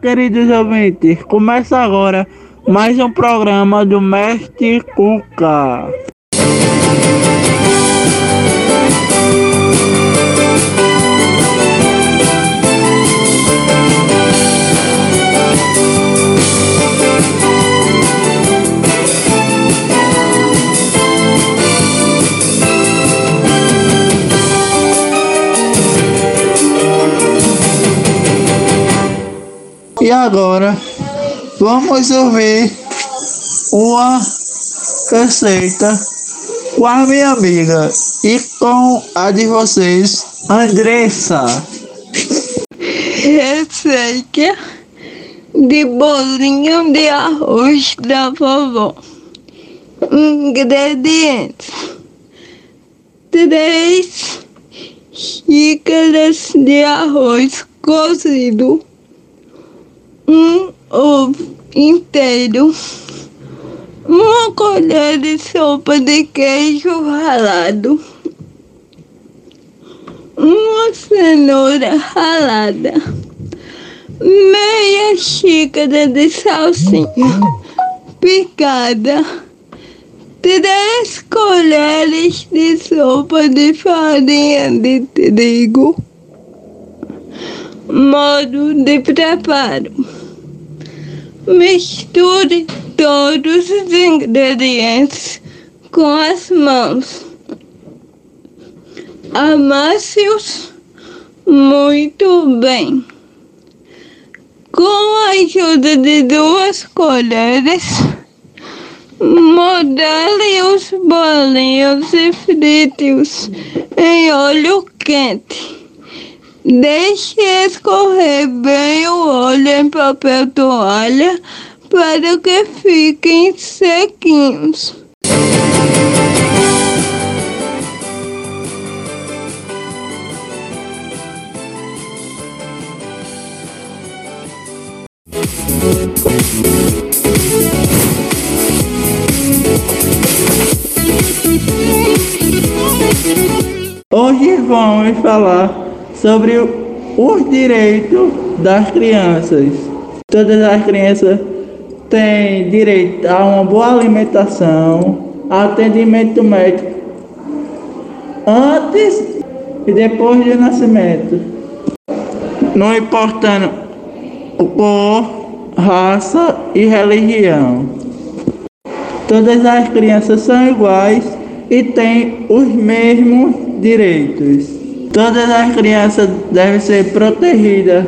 queridos ouvintes, começa agora mais um programa do Mestre Cuca. E agora vamos ouvir uma receita com a minha amiga e com a de vocês, Andressa. Receita de bolinho de arroz da vovó. Ingredientes: 3 xícaras de arroz cozido, um ovo inteiro, uma colher de sopa de queijo ralado, uma cenoura ralada, meia xícara de salsinha picada, três colheres de sopa de farinha de trigo. Modo de preparo. Misture todos os ingredientes com as mãos. Amasse-os muito bem. Com a ajuda de duas colheres, modele os bolinhos e frite-os em óleo quente. Deixe escorrer bem o óleo em papel toalha para que fiquem sequinhos. Hoje vamos falar sobre os direitos das crianças. Todas as crianças têm direito a uma boa alimentação, atendimento médico antes e depois do nascimento, não importando cor, raça e religião. Todas as crianças são iguais e têm os mesmos direitos. Todas as crianças devem ser protegidas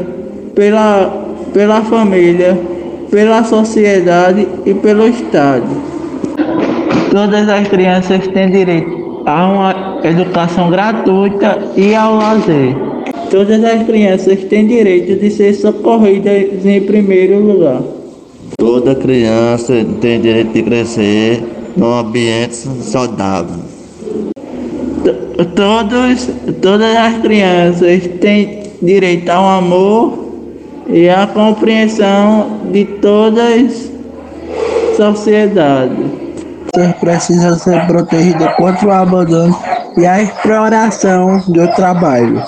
pela, pela família, pela sociedade e pelo Estado. Todas as crianças têm direito a uma educação gratuita e ao lazer. Todas as crianças têm direito de ser socorridas em primeiro lugar. Toda criança tem direito de crescer num ambiente saudável. Todos, todas as crianças têm direito ao amor e à compreensão de todas as sociedades. Vocês precisam ser protegidas contra o abandono e a exploração do trabalho.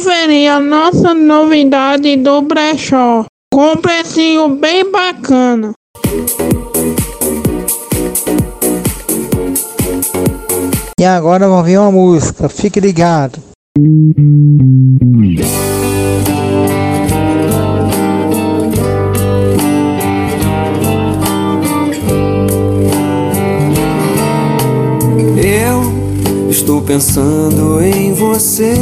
Conferir a nossa novidade do brechó, com um precinho bem bacana. E agora vamos ver uma música, fique ligado. Eu estou pensando em você,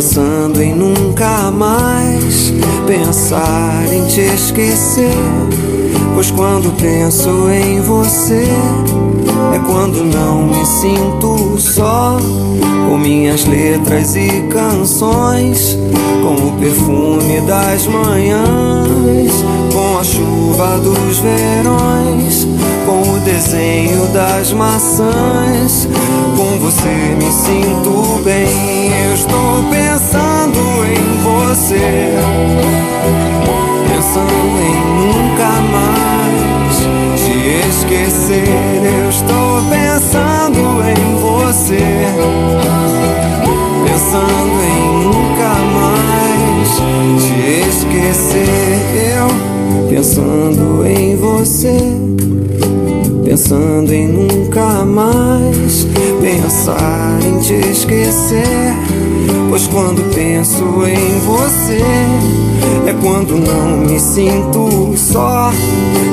pensando em nunca mais pensar em te esquecer. Pois quando penso em você, é quando não me sinto só. Minhas letras e canções, com o perfume das manhãs, com a chuva dos verões, com o desenho das maçãs. Com você me sinto bem. Eu estou pensando em você. pensando em nunca mais te esquecer. Pensando em você, pensando em nunca mais pensar em te esquecer. Pois quando penso em você, é quando não me sinto só.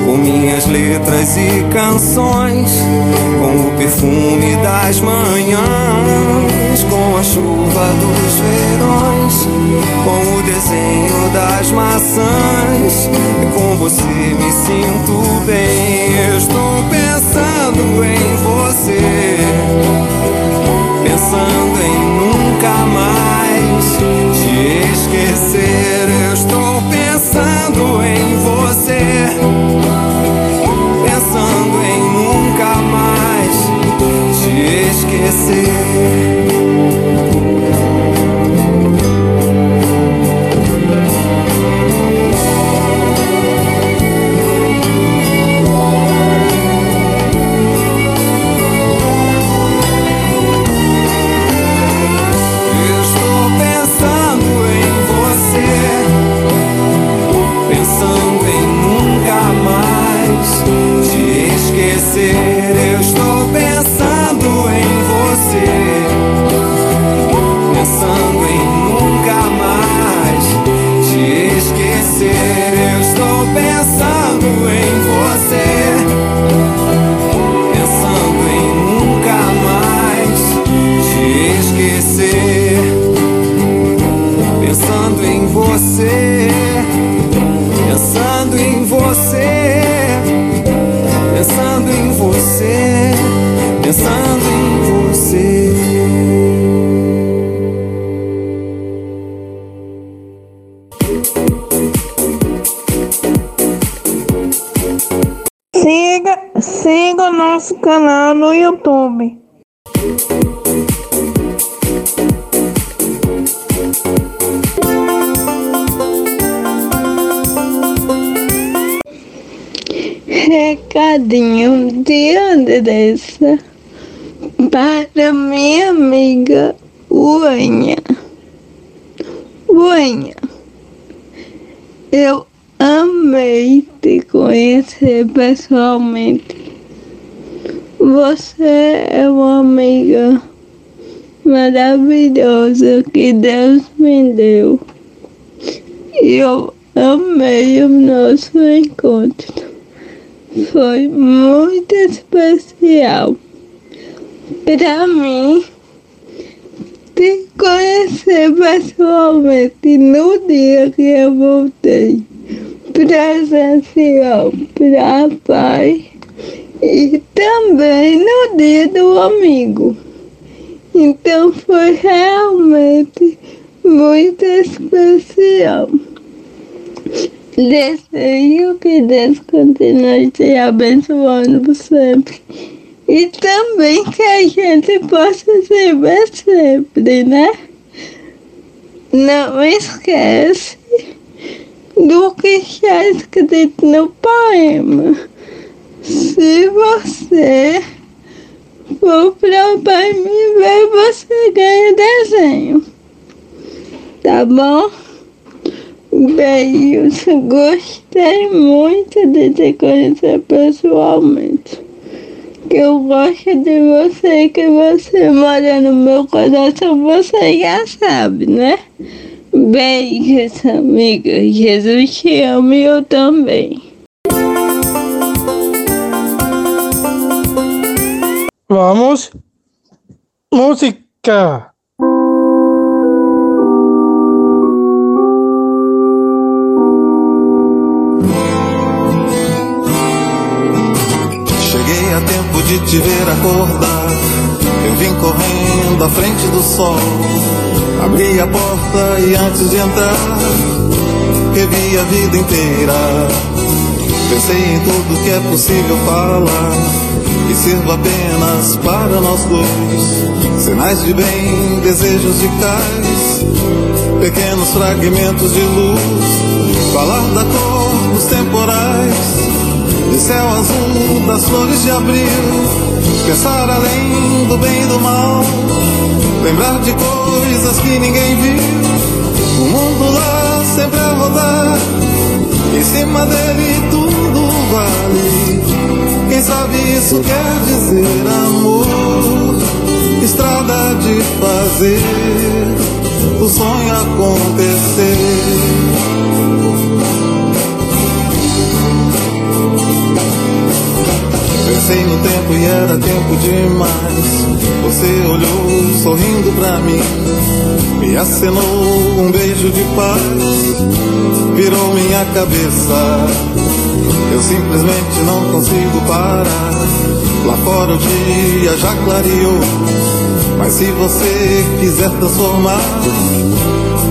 Com minhas letras e canções, com o perfume das manhãs, com a chuva dos verões, com o desenho das maçãs. E com você me sinto bem. Estou pensando em você, pensando em nunca mais Siga, siga o nosso canal no YouTube. Recadinho de Andressa para minha amiga Uanha. Uanha, eu amei te conhecer pessoalmente. Você é uma amiga maravilhosa que Deus me deu. E eu amei o nosso encontro. Foi muito especial para mim te conhecer pessoalmente no dia que eu voltei presencial para a paz e também no dia do amigo. Então foi realmente muito especial. Desejo que Deus continue te abençoando sempre. E também que a gente possa se ver sempre, né? Não esquece do que está escrito no poema. Se você for pra pai me ver, você ganha desenho. Tá bom? Beijos. Gostei muito de te conhecer pessoalmente. Que eu gosto de você que você mora no meu coração, você já sabe, né? Beijos, amiga. Jesus te ama e eu também. Vamos. Música. Cheguei a tempo de te ver acordar. Eu vim correndo à frente do sol. Abri a porta e antes de entrar, revi a vida inteira. Pensei em tudo que é possível falar. E sirvo apenas para nós dois. Sinais de bem, desejos de cais. Pequenos fragmentos de luz. Falar da cor longos temporais, de céu azul das flores de abril, pensar além do bem e do mal, lembrar de coisas que ninguém viu, o mundo lá sempre a rodar, em cima dele tudo vale. Quem sabe isso quer dizer amor, estrada de fazer o sonho acontecer. Pensei no tempo e era tempo demais. Você olhou sorrindo pra mim, me acenou um beijo de paz, virou minha cabeça. Eu simplesmente não consigo parar. Lá fora o dia já clareou, mas se você quiser transformar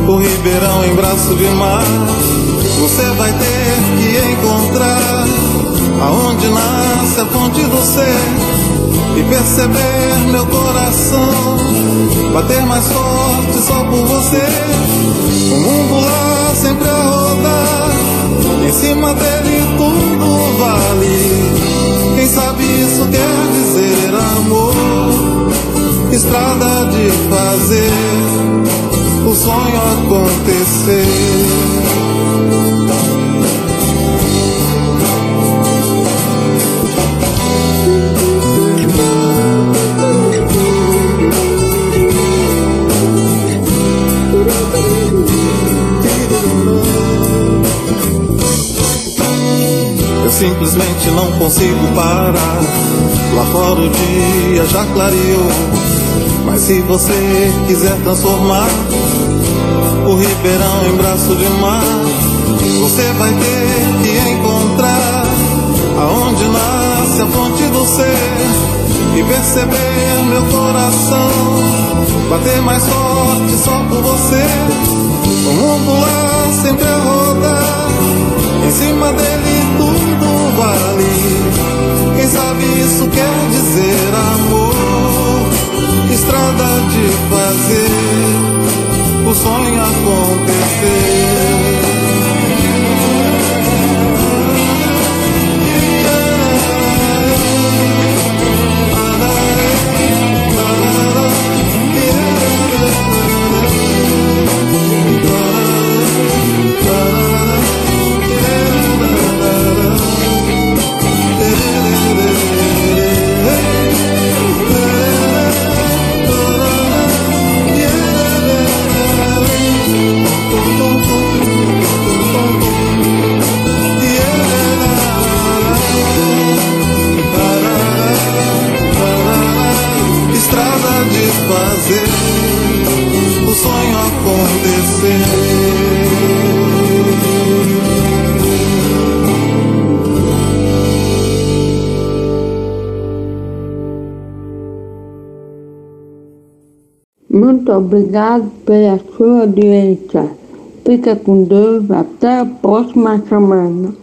o Ribeirão em braço de mar, você vai ter que encontrar aonde nasce a fonte do ser e perceber meu coração bater mais forte só por você. O mundo lá sempre a rodar, em cima dele tudo vale. Quem sabe isso quer dizer amor, estrada de fazer o sonho acontecer. Consigo parar. Lá fora o dia já clareou. Mas se você quiser transformar o Ribeirão em braço de mar, você vai ter que encontrar aonde nasce a fonte do ser e perceber meu coração bater mais forte só por você. O mundo lá sempre a rodar, em cima dele tudo Quem sabe isso quer dizer amor, estrada de fazer o sonho acontecer. Muito obrigado pela sua audiência. Fica com Deus. Até a próxima semana.